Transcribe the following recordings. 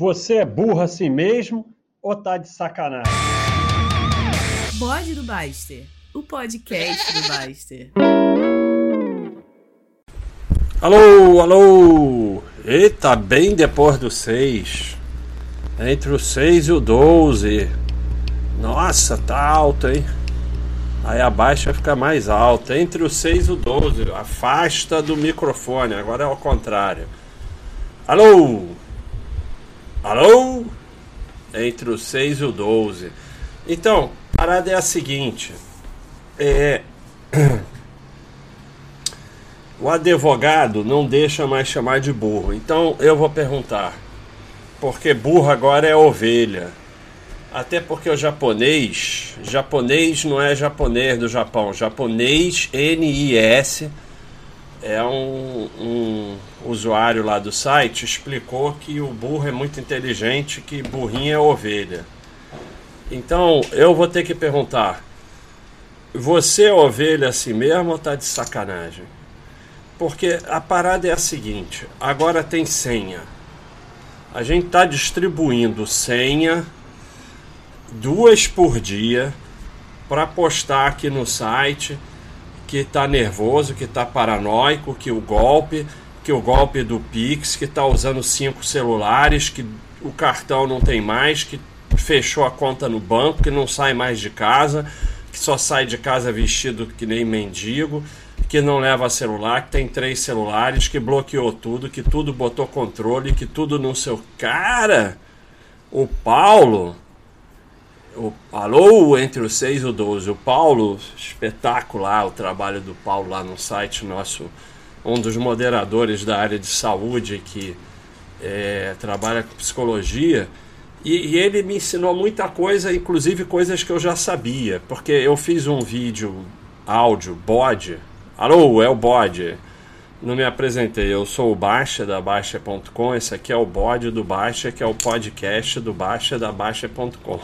Você é burro assim mesmo ou tá de sacanagem? Bode do Baster, o podcast do Baster. Alô, alô! Eita, bem depois do 6. Entre o 6 e o 12. Nossa, tá alto, hein? Aí abaixo vai ficar mais alto. Entre o 6 e o 12. Afasta do microfone. Agora é ao contrário. Alô? Alô? Entre o 6 e o 12. Então, a parada é a seguinte. É. O advogado não deixa mais chamar de burro. Então eu vou perguntar. Porque burro agora é ovelha. Até porque o japonês, japonês não é japonês do Japão, japonês NIS é um, um usuário lá do site explicou que o burro é muito inteligente, que burrinho é ovelha. Então eu vou ter que perguntar: você é ovelha assim mesmo ou tá de sacanagem? Porque a parada é a seguinte: agora tem senha. A gente está distribuindo senha duas por dia para postar aqui no site que está nervoso, que está paranoico, que o golpe, que o golpe do Pix, que está usando cinco celulares, que o cartão não tem mais, que fechou a conta no banco, que não sai mais de casa, que só sai de casa vestido que nem mendigo, que não leva celular, que tem três celulares, que bloqueou tudo, que tudo botou controle, que tudo no seu cara. O Paulo o, alô, entre os 6 e o 12. O Paulo, espetacular o trabalho do Paulo lá no site nosso, um dos moderadores da área de saúde que é, trabalha com psicologia. E, e, ele me ensinou muita coisa, inclusive coisas que eu já sabia, porque eu fiz um vídeo áudio, bode. Alô, é o bode. Não me apresentei, eu sou o Baixa da Baixa.com. Esse aqui é o bode do Baixa, que é o podcast do Baixa da Baixa.com.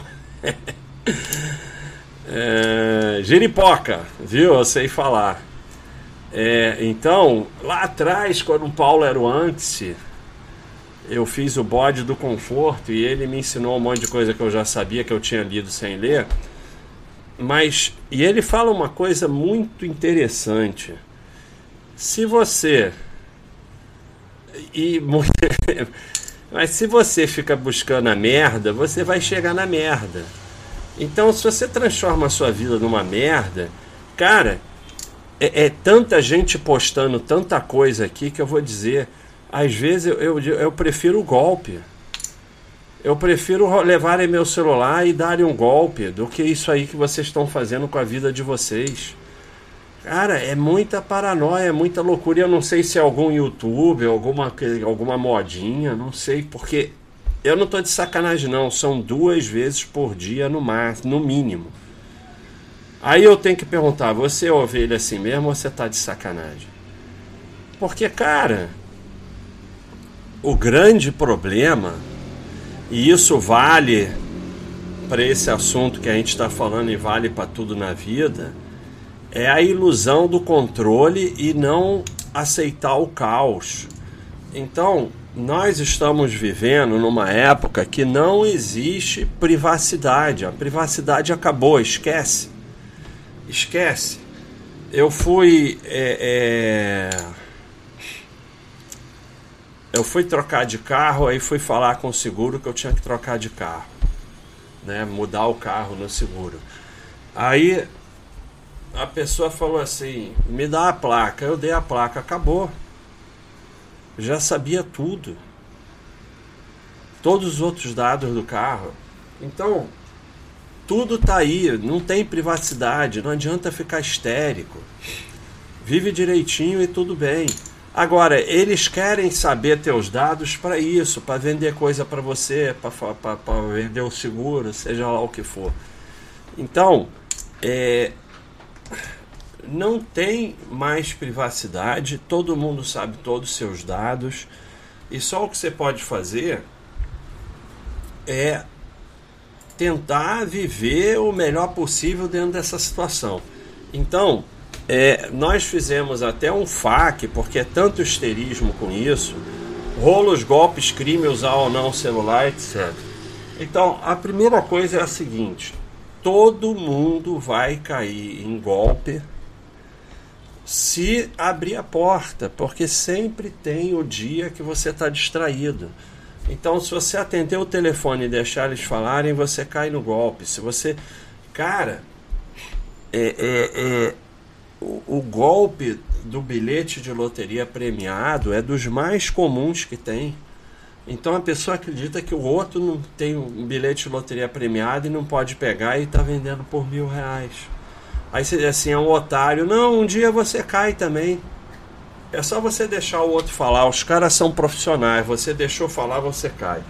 é, giripoca, viu? Eu sei falar. É, então, lá atrás, quando o Paulo era o antes, eu fiz o bode do conforto e ele me ensinou um monte de coisa que eu já sabia que eu tinha lido sem ler. Mas, e ele fala uma coisa muito interessante. Se você. E Mas se você fica buscando a merda, você vai chegar na merda. Então, se você transforma a sua vida numa merda, cara, é, é tanta gente postando tanta coisa aqui que eu vou dizer. Às vezes eu, eu, eu prefiro o golpe. Eu prefiro levarem meu celular e darem um golpe do que isso aí que vocês estão fazendo com a vida de vocês. Cara, é muita paranoia, muita loucura. Eu não sei se é algum YouTube, alguma, alguma modinha, não sei, porque eu não tô de sacanagem, não. São duas vezes por dia no máximo, no mínimo. Aí eu tenho que perguntar: você é ovelha assim mesmo ou você tá de sacanagem? Porque, cara, o grande problema, e isso vale para esse assunto que a gente está falando e vale para tudo na vida é a ilusão do controle e não aceitar o caos. Então, nós estamos vivendo numa época que não existe privacidade. A privacidade acabou, esquece. Esquece. Eu fui. É, é... Eu fui trocar de carro, aí fui falar com o seguro que eu tinha que trocar de carro. Né? Mudar o carro no seguro. Aí a pessoa falou assim: me dá a placa. Eu dei a placa, acabou. Já sabia tudo. Todos os outros dados do carro. Então, tudo tá aí, não tem privacidade, não adianta ficar histérico. Vive direitinho e tudo bem. Agora, eles querem saber teus dados para isso, para vender coisa para você, para vender o seguro, seja lá o que for. Então, é, não tem mais privacidade, todo mundo sabe todos os seus dados, e só o que você pode fazer é tentar viver o melhor possível dentro dessa situação. Então, é, nós fizemos até um FAQ, porque é tanto histerismo com isso, rolos, golpes, crime, usar ou não celular, etc. Então, a primeira coisa é a seguinte: todo mundo vai cair em golpe se abrir a porta, porque sempre tem o dia que você está distraído. Então, se você atender o telefone e deixar eles falarem, você cai no golpe. Se você. Cara, é, é, é o, o, golpe do bilhete de loteria premiado é dos mais comuns que tem. Então a pessoa acredita que o outro não tem um bilhete de loteria premiado e não pode pegar e está vendendo por mil reais. Aí você diz assim, é um otário. Não, um dia você cai também. É só você deixar o outro falar. Os caras são profissionais. Você deixou falar, você cai.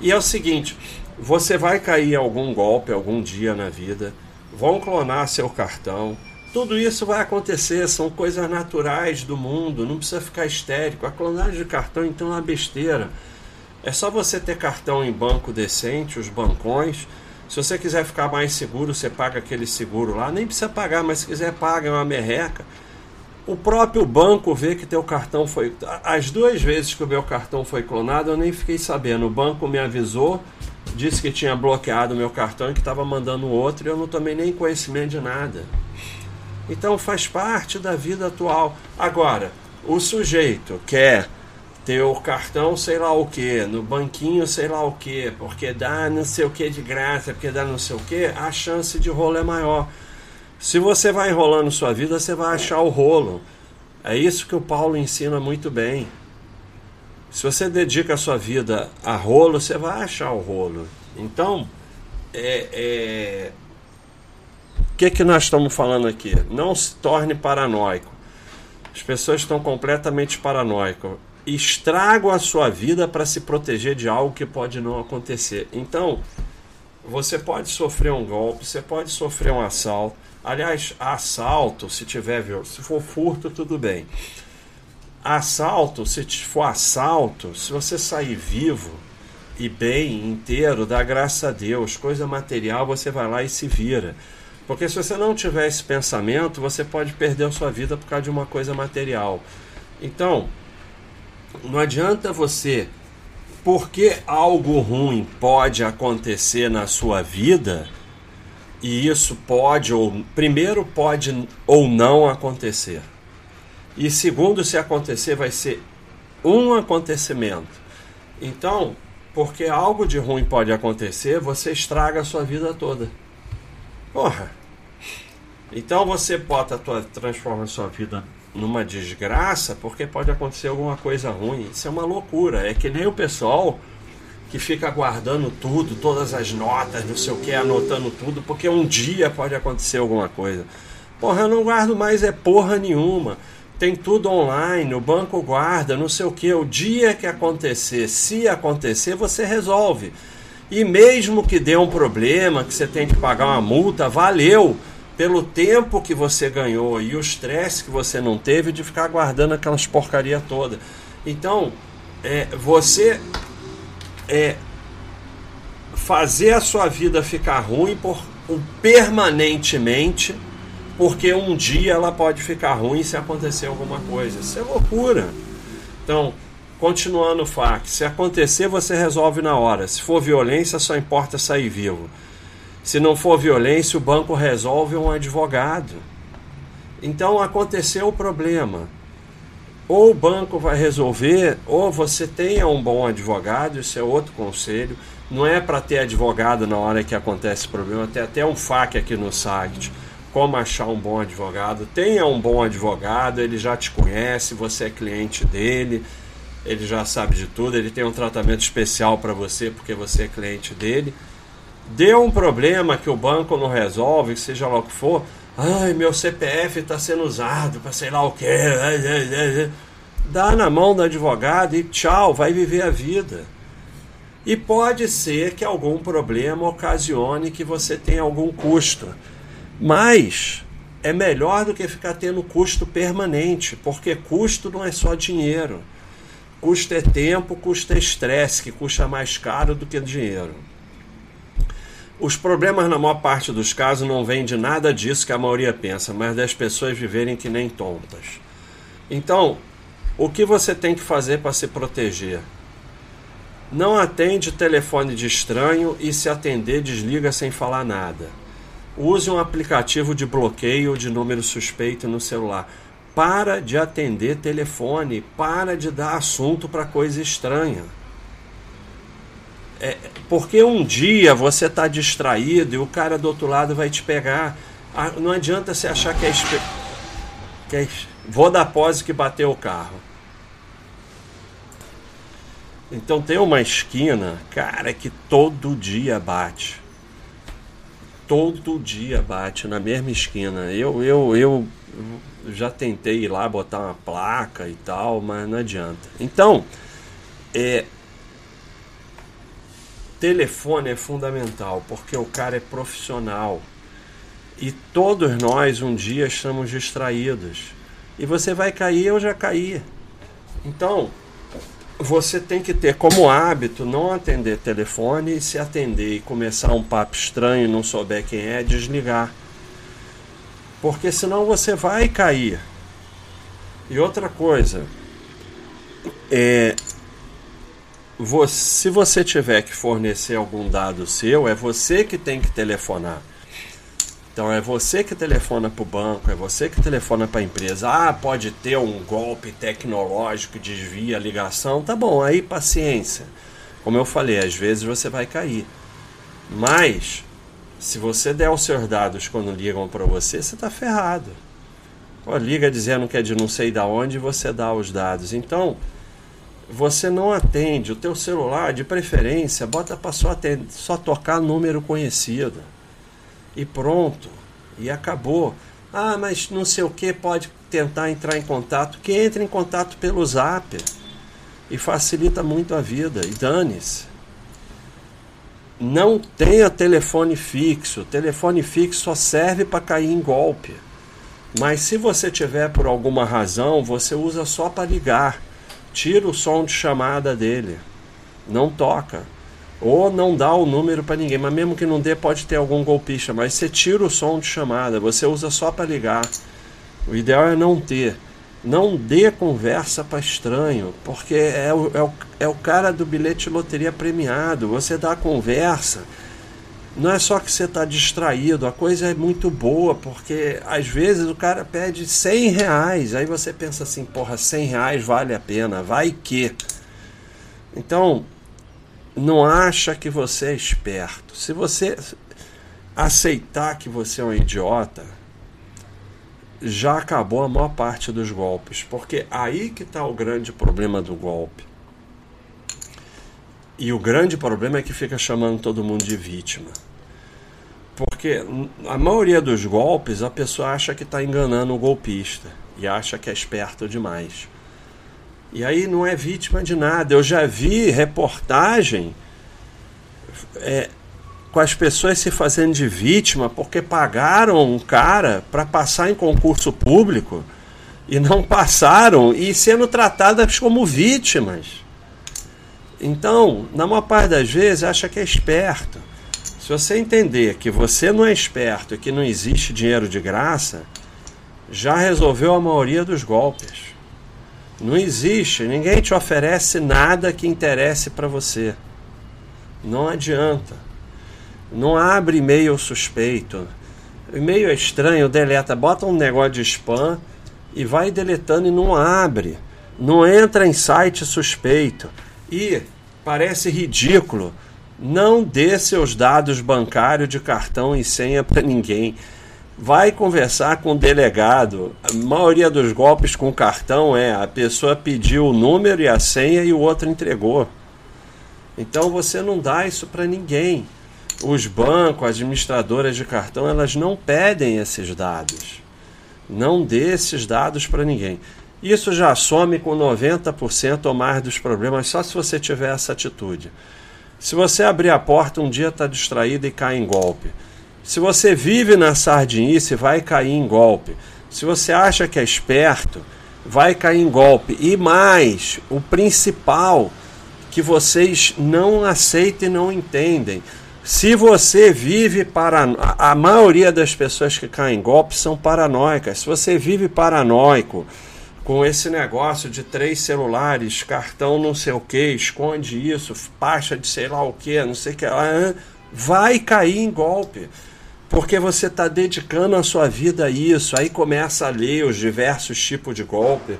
E é o seguinte: você vai cair em algum golpe algum dia na vida. Vão clonar seu cartão. Tudo isso vai acontecer, são coisas naturais do mundo, não precisa ficar histérico. A clonagem de cartão então é uma besteira. É só você ter cartão em banco decente, os bancões. Se você quiser ficar mais seguro, você paga aquele seguro lá. Nem precisa pagar, mas se quiser paga, é uma merreca. O próprio banco vê que teu cartão foi. As duas vezes que o meu cartão foi clonado, eu nem fiquei sabendo. O banco me avisou, disse que tinha bloqueado o meu cartão e que estava mandando outro, e eu não tomei nem conhecimento de nada. Então faz parte da vida atual. Agora, o sujeito quer ter o cartão sei lá o que, no banquinho sei lá o que, porque dá não sei o que de graça, porque dá não sei o que, a chance de rolo é maior. Se você vai enrolando sua vida, você vai achar o rolo. É isso que o Paulo ensina muito bem. Se você dedica a sua vida a rolo, você vai achar o rolo. Então, é, é, que, que nós estamos falando aqui? Não se torne paranoico. As pessoas estão completamente paranoicas. Estragam a sua vida para se proteger de algo que pode não acontecer. Então, você pode sofrer um golpe, você pode sofrer um assalto. Aliás, assalto, se tiver, se for furto, tudo bem. Assalto, se for assalto, se você sair vivo e bem, inteiro, dá graça a Deus. Coisa material, você vai lá e se vira. Porque se você não tiver esse pensamento, você pode perder a sua vida por causa de uma coisa material. Então, não adianta você, porque algo ruim pode acontecer na sua vida, e isso pode ou primeiro pode ou não acontecer. E segundo, se acontecer, vai ser um acontecimento. Então, porque algo de ruim pode acontecer, você estraga a sua vida toda. Porra. Então você bota a tua, transforma a sua vida numa desgraça porque pode acontecer alguma coisa ruim. Isso é uma loucura. É que nem o pessoal que fica guardando tudo, todas as notas, não sei o que, anotando tudo, porque um dia pode acontecer alguma coisa. Porra, eu não guardo mais é porra nenhuma. Tem tudo online, o banco guarda, não sei o que. O dia que acontecer, se acontecer, você resolve. E mesmo que dê um problema, que você tem que pagar uma multa, valeu pelo tempo que você ganhou e o estresse que você não teve de ficar guardando aquelas porcaria toda. Então, é, você é, fazer a sua vida ficar ruim por, permanentemente, porque um dia ela pode ficar ruim se acontecer alguma coisa. Isso é loucura. Então, Continuando o fac, se acontecer, você resolve na hora. Se for violência, só importa sair vivo. Se não for violência, o banco resolve um advogado. Então aconteceu o problema. Ou o banco vai resolver, ou você tenha um bom advogado, isso é outro conselho. Não é para ter advogado na hora que acontece o problema, tem até um FAQ aqui no site. Como achar um bom advogado. Tenha um bom advogado, ele já te conhece, você é cliente dele ele já sabe de tudo, ele tem um tratamento especial para você porque você é cliente dele. Deu um problema que o banco não resolve, seja lá o que for, ai, meu CPF está sendo usado para sei lá o que. Dá na mão do advogado e tchau, vai viver a vida. E pode ser que algum problema ocasione que você tenha algum custo. Mas é melhor do que ficar tendo custo permanente, porque custo não é só dinheiro. Custo é tempo, custo é estresse, que custa mais caro do que dinheiro. Os problemas, na maior parte dos casos, não vêm de nada disso que a maioria pensa, mas das pessoas viverem que nem tontas. Então, o que você tem que fazer para se proteger? Não atende telefone de estranho e se atender desliga sem falar nada. Use um aplicativo de bloqueio de número suspeito no celular. Para de atender telefone, para de dar assunto para coisa estranha. É, porque um dia você está distraído e o cara do outro lado vai te pegar. Ah, não adianta você achar que é, que é. Vou dar pose que bateu o carro. Então tem uma esquina, cara, que todo dia bate. Todo dia bate na mesma esquina. Eu, eu, eu já tentei ir lá botar uma placa e tal, mas não adianta. Então, é, telefone é fundamental porque o cara é profissional e todos nós um dia estamos distraídos e você vai cair, eu já caí. Então, você tem que ter como hábito não atender telefone se atender e começar um papo estranho não souber quem é, desligar. Porque senão você vai cair. E outra coisa, é, você, se você tiver que fornecer algum dado seu, é você que tem que telefonar. Então é você que telefona para o banco, é você que telefona para a empresa. Ah, pode ter um golpe tecnológico desvia a ligação. Tá bom, aí paciência. Como eu falei, às vezes você vai cair. Mas se você der os seus dados quando ligam para você, você está ferrado. Pô, liga dizendo que é de não sei da onde você dá os dados. Então, você não atende o teu celular, de preferência, bota para só, só tocar número conhecido e pronto. E acabou. Ah, mas não sei o que pode tentar entrar em contato. Que entre em contato pelo zap. E facilita muito a vida. E dane-se. Não tenha telefone fixo. Telefone fixo só serve para cair em golpe. Mas se você tiver por alguma razão, você usa só para ligar. Tira o som de chamada dele. Não toca. Ou não dá o número para ninguém, mas mesmo que não dê, pode ter algum golpista. Mas você tira o som de chamada, você usa só para ligar. O ideal é não ter. Não dê conversa para estranho, porque é o, é, o, é o cara do bilhete de loteria premiado. Você dá conversa, não é só que você está distraído, a coisa é muito boa, porque às vezes o cara pede 100 reais, aí você pensa assim, porra, 100 reais vale a pena, vai que. Então, não acha que você é esperto. Se você aceitar que você é um idiota, já acabou a maior parte dos golpes, porque aí que está o grande problema do golpe. E o grande problema é que fica chamando todo mundo de vítima. Porque a maioria dos golpes a pessoa acha que está enganando o golpista e acha que é esperto demais. E aí não é vítima de nada. Eu já vi reportagem é, com as pessoas se fazendo de vítima porque pagaram um cara para passar em concurso público e não passaram e sendo tratadas como vítimas. Então, na maior parte das vezes, acha que é esperto. Se você entender que você não é esperto e que não existe dinheiro de graça, já resolveu a maioria dos golpes. Não existe, ninguém te oferece nada que interesse para você. Não adianta. Não abre e-mail suspeito. E-mail é estranho, deleta, bota um negócio de spam e vai deletando e não abre. Não entra em site suspeito. E parece ridículo. Não dê seus dados bancários de cartão e senha para ninguém vai conversar com o delegado. A maioria dos golpes com cartão é a pessoa pediu o número e a senha e o outro entregou. Então você não dá isso para ninguém. Os bancos, administradoras de cartão, elas não pedem esses dados. Não dê esses dados para ninguém. Isso já some com 90% ou mais dos problemas só se você tiver essa atitude. Se você abrir a porta, um dia está distraído e cai em golpe. Se você vive na sardinice, vai cair em golpe. Se você acha que é esperto, vai cair em golpe. E mais, o principal que vocês não aceitam e não entendem. Se você vive para a maioria das pessoas que caem em golpe são paranoicas. Se você vive paranoico, com esse negócio de três celulares, cartão não sei o que, esconde isso, pasta de sei lá o que, não sei o que, vai cair em golpe. Porque você está dedicando a sua vida a isso, aí começa a ler os diversos tipos de golpe,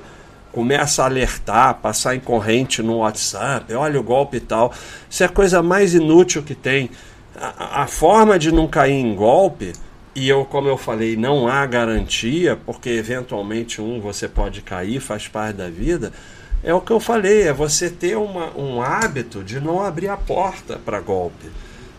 começa a alertar, passar em corrente no WhatsApp, olha o golpe e tal. Isso é a coisa mais inútil que tem. A, a forma de não cair em golpe e eu, como eu falei, não há garantia, porque eventualmente um você pode cair, faz parte da vida. É o que eu falei, é você ter uma, um hábito de não abrir a porta para golpe.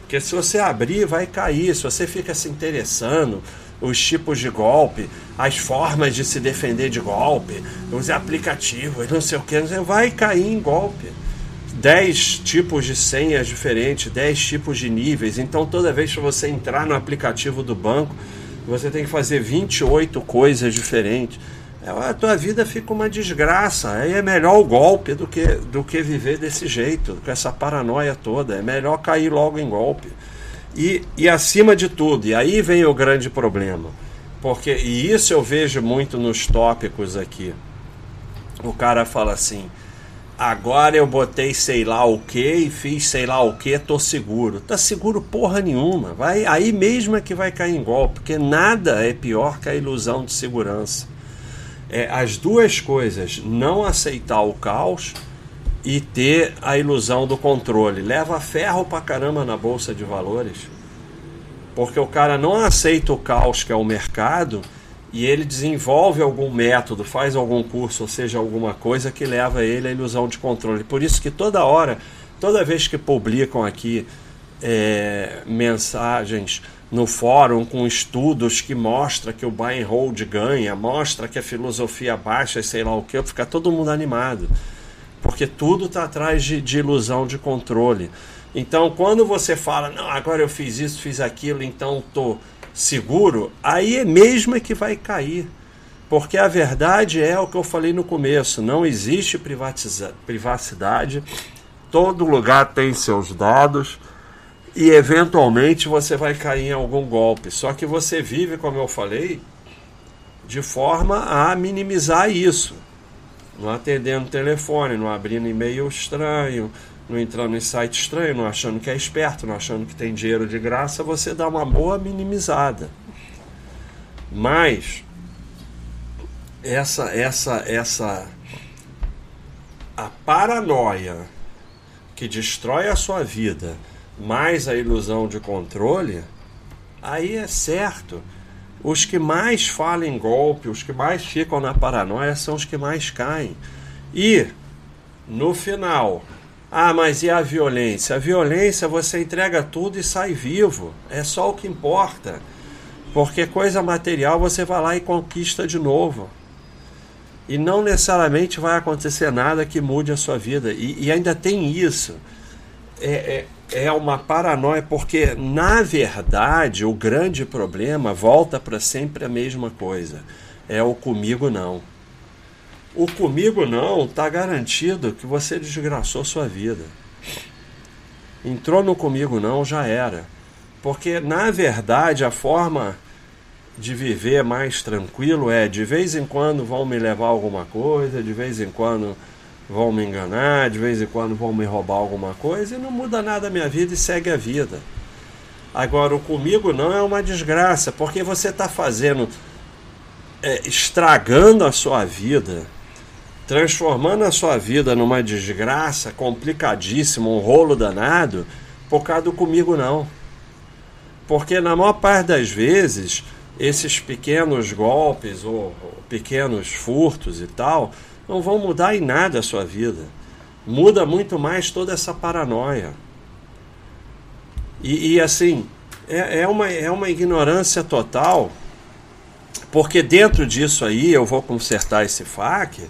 Porque se você abrir, vai cair. Se você fica se interessando, os tipos de golpe, as formas de se defender de golpe, os aplicativos, não sei o que, vai cair em golpe. 10 tipos de senhas diferentes, 10 tipos de níveis. Então, toda vez que você entrar no aplicativo do banco, você tem que fazer 28 coisas diferentes. É, a tua vida fica uma desgraça. Aí é melhor o golpe do que, do que viver desse jeito, com essa paranoia toda. É melhor cair logo em golpe. E, e acima de tudo, e aí vem o grande problema. Porque, e isso eu vejo muito nos tópicos aqui. O cara fala assim: Agora eu botei sei lá o que e fiz sei lá o que, tô seguro. Tá seguro porra nenhuma. Vai aí mesmo é que vai cair em golpe, porque nada é pior que a ilusão de segurança. É, as duas coisas, não aceitar o caos e ter a ilusão do controle. Leva ferro pra caramba na bolsa de valores. Porque o cara não aceita o caos que é o mercado e ele desenvolve algum método, faz algum curso, ou seja, alguma coisa que leva ele à ilusão de controle. Por isso que toda hora, toda vez que publicam aqui é, mensagens no fórum com estudos que mostra que o buy and hold ganha, mostra que a filosofia baixa e sei lá o que, fica todo mundo animado. Porque tudo está atrás de, de ilusão de controle. Então, quando você fala, não, agora eu fiz isso, fiz aquilo, então estou seguro, aí é mesmo que vai cair. Porque a verdade é o que eu falei no começo: não existe privacidade, todo lugar tem seus dados e eventualmente você vai cair em algum golpe. Só que você vive, como eu falei, de forma a minimizar isso. Não atendendo telefone, não abrindo e-mail estranho, não entrando em site estranho, não achando que é esperto, não achando que tem dinheiro de graça, você dá uma boa minimizada. Mas essa essa essa a paranoia que destrói a sua vida, mais a ilusão de controle, aí é certo. Os que mais falam em golpe, os que mais ficam na paranoia são os que mais caem. E no final, ah, mas e a violência? A violência você entrega tudo e sai vivo. É só o que importa. Porque coisa material você vai lá e conquista de novo. E não necessariamente vai acontecer nada que mude a sua vida. E, e ainda tem isso. É, é, é uma paranoia, porque na verdade o grande problema volta para sempre a mesma coisa. É o comigo não. O comigo não está garantido que você desgraçou sua vida. Entrou no comigo não, já era. Porque na verdade a forma de viver mais tranquilo é de vez em quando vão me levar alguma coisa, de vez em quando vão me enganar, de vez em quando vão me roubar alguma coisa e não muda nada a minha vida e segue a vida. Agora, o comigo não é uma desgraça, porque você está fazendo, é, estragando a sua vida transformando a sua vida numa desgraça complicadíssima, um rolo danado, por causa do comigo não. Porque na maior parte das vezes, esses pequenos golpes ou, pequenos furtos e tal, não vão mudar em nada a sua vida. Muda muito mais toda essa paranoia. E, e assim, é, é, uma, é uma ignorância total, porque dentro disso aí, eu vou consertar esse FAQ,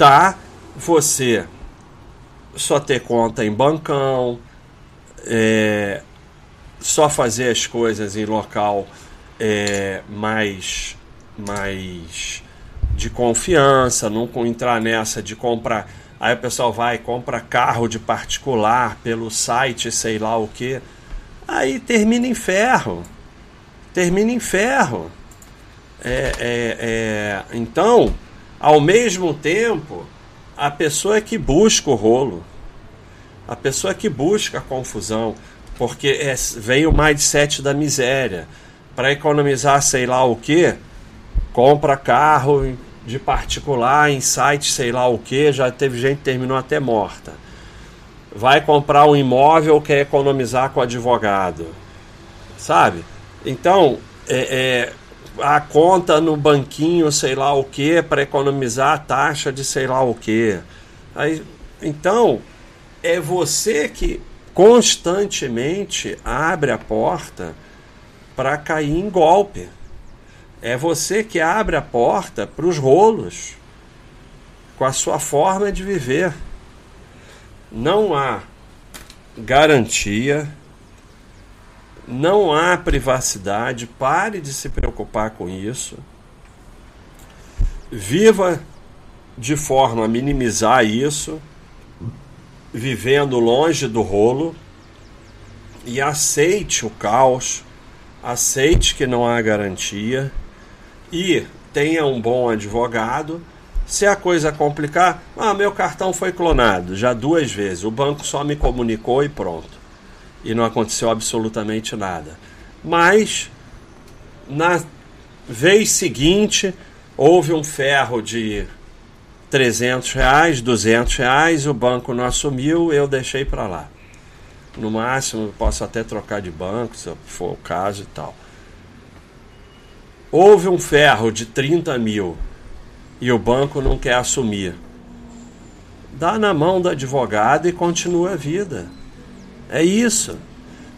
tá você só ter conta em bancão, é, só fazer as coisas em local é, mais, mais de confiança, não entrar nessa de comprar. Aí o pessoal vai compra carro de particular pelo site, sei lá o que. Aí termina em ferro. Termina em ferro. É, é, é, então, Ao mesmo tempo, a pessoa que busca o rolo, a pessoa que busca a confusão, porque é, vem o mindset da miséria. Para economizar sei lá o que, compra carro de particular em site sei lá o que, já teve gente que terminou até morta. Vai comprar um imóvel, quer economizar com advogado. Sabe? Então, é, é, a conta no banquinho, sei lá o que, para economizar a taxa de sei lá o que. Aí, então, é você que constantemente abre a porta para cair em golpe. É você que abre a porta para os rolos com a sua forma de viver. Não há garantia, não há privacidade. Pare de se preocupar com isso. Viva de forma a minimizar isso vivendo longe do rolo e aceite o caos, aceite que não há garantia e tenha um bom advogado. Se a coisa complicar, ah, meu cartão foi clonado já duas vezes, o banco só me comunicou e pronto. E não aconteceu absolutamente nada. Mas na vez seguinte houve um ferro de 300 reais, 200 reais, o banco não assumiu, eu deixei para lá. No máximo, posso até trocar de banco, se for o caso e tal. Houve um ferro de 30 mil e o banco não quer assumir. Dá na mão do advogado e continua a vida. É isso.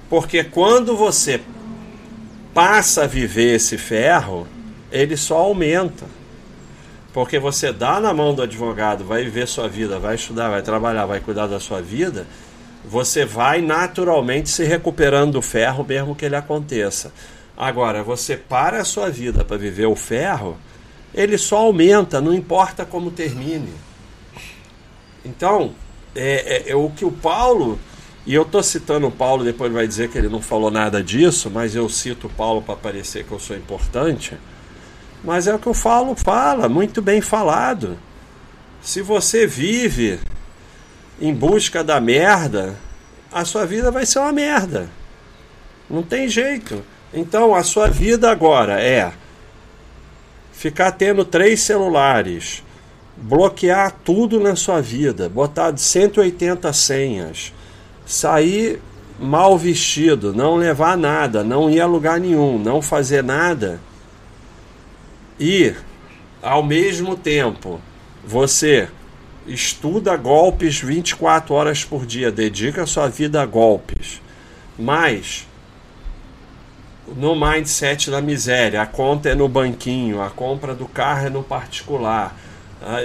Porque quando você passa a viver esse ferro, ele só aumenta. Porque você dá na mão do advogado, vai viver sua vida, vai estudar, vai trabalhar, vai cuidar da sua vida, você vai naturalmente se recuperando do ferro, mesmo que ele aconteça. Agora, você para a sua vida para viver o ferro, ele só aumenta, não importa como termine. Então, é, é, é o que o Paulo, e eu estou citando o Paulo, depois ele vai dizer que ele não falou nada disso, mas eu cito o Paulo para parecer que eu sou importante mas é o que eu falo, fala, muito bem falado. Se você vive em busca da merda, a sua vida vai ser uma merda. Não tem jeito. Então a sua vida agora é ficar tendo três celulares, bloquear tudo na sua vida, botar 180 senhas, sair mal vestido, não levar nada, não ir a lugar nenhum, não fazer nada e, ao mesmo tempo, você estuda golpes 24 horas por dia, dedica sua vida a golpes, mas no mindset da miséria, a conta é no banquinho, a compra do carro é no particular,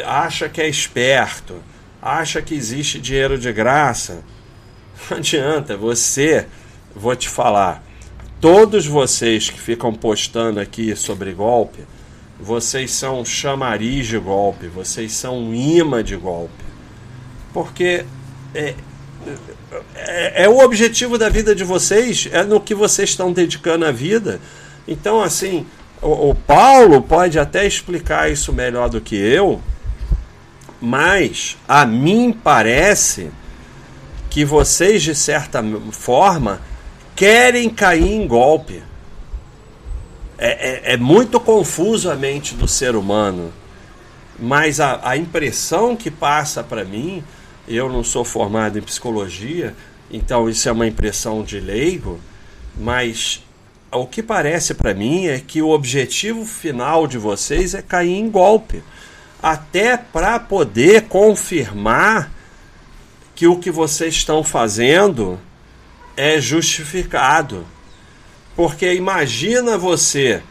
acha que é esperto, acha que existe dinheiro de graça. Não adianta, você, vou te falar, todos vocês que ficam postando aqui sobre golpe, vocês são chamariz de golpe, vocês são imã de golpe. Porque é, é, é, o objetivo da vida de vocês, é no que vocês estão dedicando a vida. Então, assim, o, o Paulo pode até explicar isso melhor do que eu, mas a mim parece que vocês, de certa forma, querem cair em golpe. É, é, é, muito confuso a mente do ser humano, mas a, a impressão que passa para mim, eu não sou formado em psicologia, então isso é uma impressão de leigo, mas o que parece para mim é que o objetivo final de vocês é cair em golpe, até para poder confirmar que o que vocês estão fazendo é justificado porque imagina você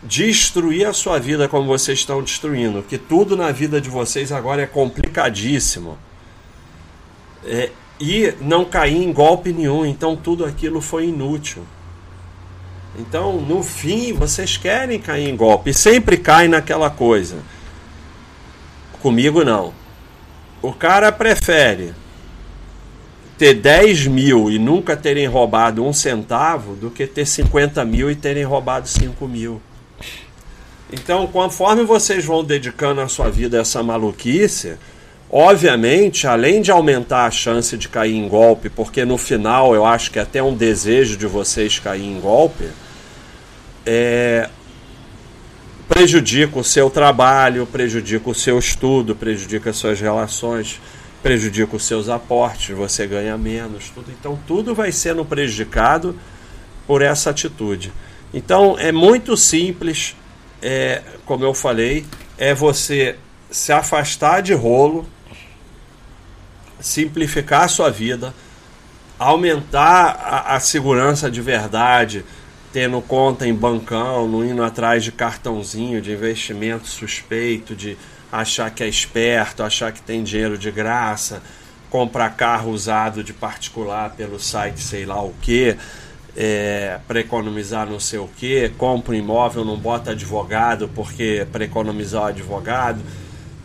destruir a sua vida como vocês estão destruindo, que tudo na vida de vocês agora é complicadíssimo. É, e não cair em golpe nenhum, então tudo aquilo foi inútil. Então, no fim, vocês querem cair em golpe sempre caem naquela coisa. Comigo não. O cara prefere ter 10 mil e nunca terem roubado um centavo do que ter 50 mil e terem roubado 5 mil. Então, conforme vocês vão dedicando a sua vida a essa maluquice, obviamente, além de aumentar a chance de cair em golpe, porque no final eu acho que é até um desejo de vocês cair em golpe, é, prejudica o seu trabalho, prejudica o seu estudo, prejudica as suas relações, prejudica os seus aportes, você ganha menos, tudo. Então tudo vai sendo prejudicado por essa atitude. Então é muito simples, é, como eu falei, é você se afastar de rolo, simplificar a sua vida, aumentar a, a segurança de verdade, tendo conta em bancão, não indo atrás de cartãozinho de investimento suspeito, de achar que é esperto, achar que tem dinheiro de graça, comprar carro usado de particular pelo site sei lá o que, é, para economizar não sei o que, compra um imóvel, não bota advogado porque para economizar o advogado,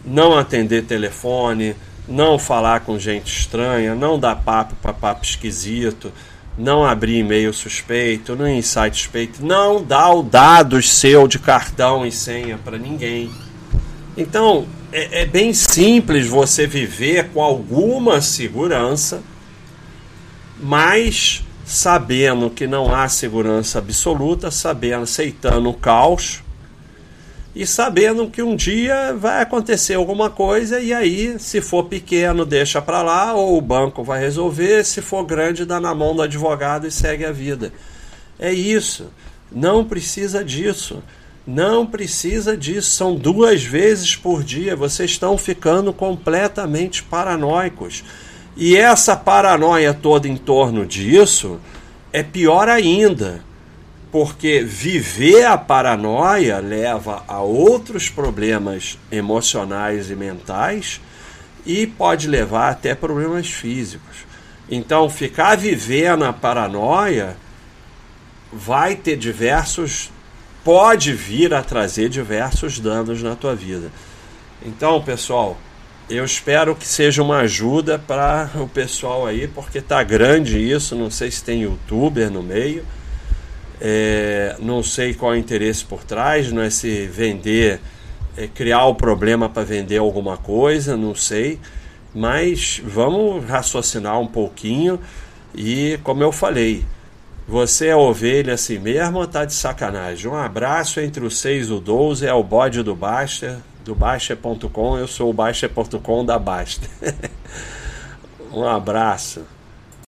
não atender telefone, não falar com gente estranha, não dar papo para papo esquisito não abrir e-mail suspeito, nem site suspeito, não dá o dados seu de cartão e senha para ninguém. Então é, é, bem simples você viver com alguma segurança, mas sabendo que não há segurança absoluta, sabendo, aceitando o caos e sabendo que um dia vai acontecer alguma coisa e aí, se for pequeno, deixa para lá ou o banco vai resolver, se for grande, dá na mão do advogado e segue a vida. É isso. Não precisa disso. Não precisa disso. São duas vezes por dia. Vocês estão ficando completamente paranoicos. E essa paranoia toda em torno disso é pior ainda porque viver a paranoia leva a outros problemas emocionais e mentais e pode levar até problemas físicos. Então, ficar vivendo a paranoia vai ter diversos pode vir a trazer diversos danos na tua vida. Então, pessoal, eu espero que seja uma ajuda para o pessoal aí, porque tá grande isso, não sei se tem youtuber no meio é, não sei qual é o interesse por trás, não é se vender, é, criar o problema para vender alguma coisa, não sei. Mas vamos raciocinar um pouquinho e, como eu falei, você é ovelha assim mesmo ou tá de sacanagem? Um abraço entre os 6 e o 12, é o bode do Baster, do Baster.com, eu sou o Baster.com da Baster. um abraço.